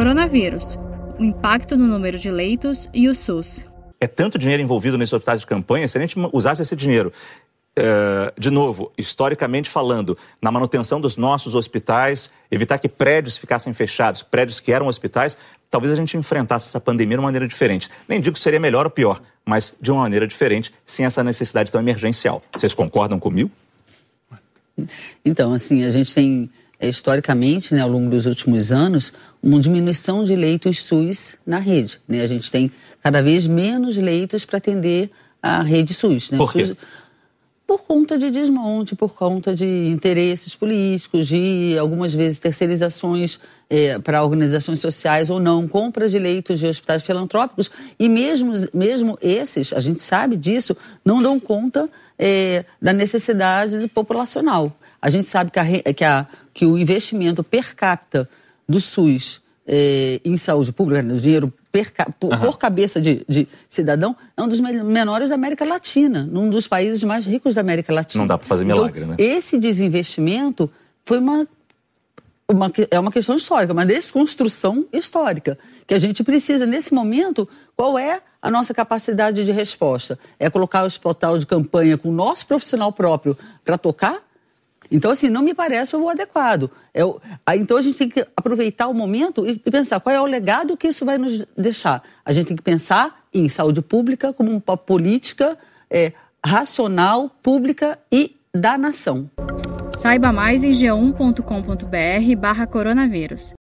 Coronavírus, o impacto no número de leitos e o SUS. É tanto dinheiro envolvido nesses hospitais de campanha, se a gente usasse esse dinheiro Uh, de novo, historicamente falando, na manutenção dos nossos hospitais, evitar que prédios ficassem fechados, prédios que eram hospitais, talvez a gente enfrentasse essa pandemia de uma maneira diferente. Nem digo que seria melhor ou pior, mas de uma maneira diferente, sem essa necessidade tão emergencial. Vocês concordam comigo? Então, assim, a gente tem é, historicamente, né, ao longo dos últimos anos, uma diminuição de leitos SUS na rede. Né? A gente tem cada vez menos leitos para atender a rede SUS. Né? Por quê? Por conta de desmonte, por conta de interesses políticos, de algumas vezes terceirizações é, para organizações sociais ou não, compra de leitos de hospitais filantrópicos e mesmo, mesmo esses, a gente sabe disso, não dão conta é, da necessidade populacional. A gente sabe que, a, que, a, que o investimento per capita do SUS é, em saúde pública, né, o dinheiro per, por, por, cabeça de, de, cidadão, é um dos menores da América Latina, num dos países mais ricos da América Latina. Não dá para fazer milagre, então, né? Esse desinvestimento foi uma, uma, é uma questão histórica, uma desconstrução histórica, que a gente precisa, nesse momento, qual é a nossa capacidade de resposta? É colocar o hospital de campanha com o nosso profissional próprio para tocar? Então, assim, não me parece o adequado. É então, a gente tem que aproveitar o momento e, e, pensar qual é o legado que isso vai nos deixar. A gente tem que pensar em saúde pública como uma política é, racional, pública e da nação. Saiba mais em g1.com.br barra coronavírus.